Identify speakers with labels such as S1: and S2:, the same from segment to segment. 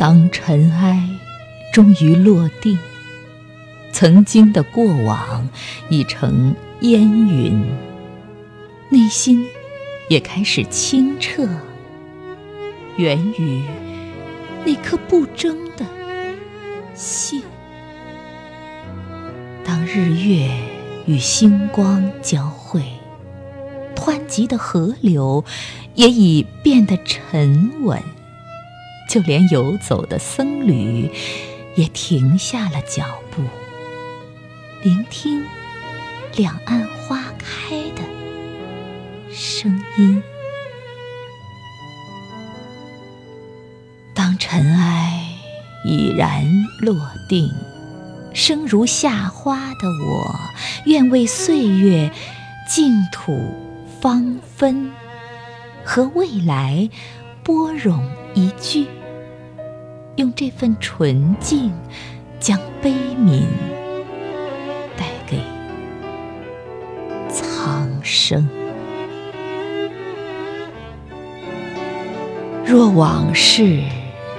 S1: 当尘埃终于落定，曾经的过往已成烟云，内心也开始清澈，源于那颗不争的心。当日月与星光交汇，湍急的河流也已变得沉稳。就连游走的僧侣也停下了脚步，聆听两岸花开的声音。当尘埃已然落定，生如夏花的我，愿为岁月净土芳芬，和未来播种一句。用这份纯净，将悲悯带给苍生。若往事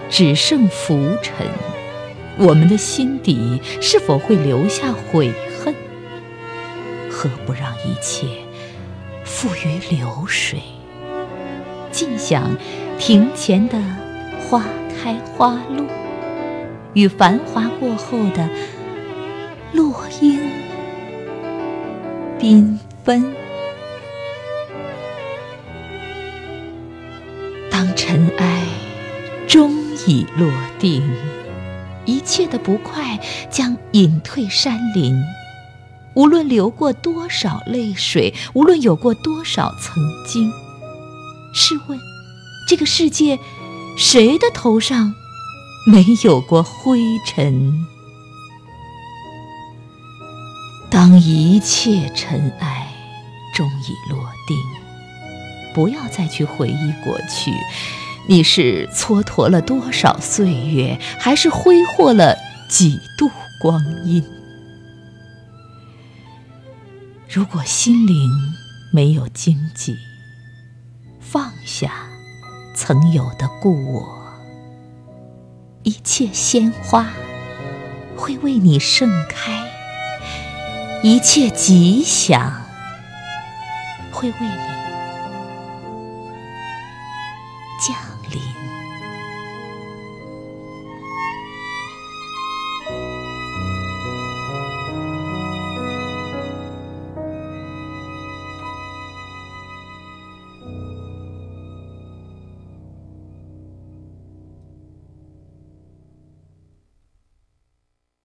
S1: 只剩浮尘，我们的心底是否会留下悔恨？何不让一切付于流水？尽享庭前的花。开花落，与繁华过后的落英缤纷。当尘埃终已落定，一切的不快将隐退山林。无论流过多少泪水，无论有过多少曾经，试问这个世界？谁的头上没有过灰尘？当一切尘埃终已落定，不要再去回忆过去。你是蹉跎了多少岁月，还是挥霍了几度光阴？如果心灵没有荆棘，放下。曾有的故我，一切鲜花会为你盛开，一切吉祥会为你降临。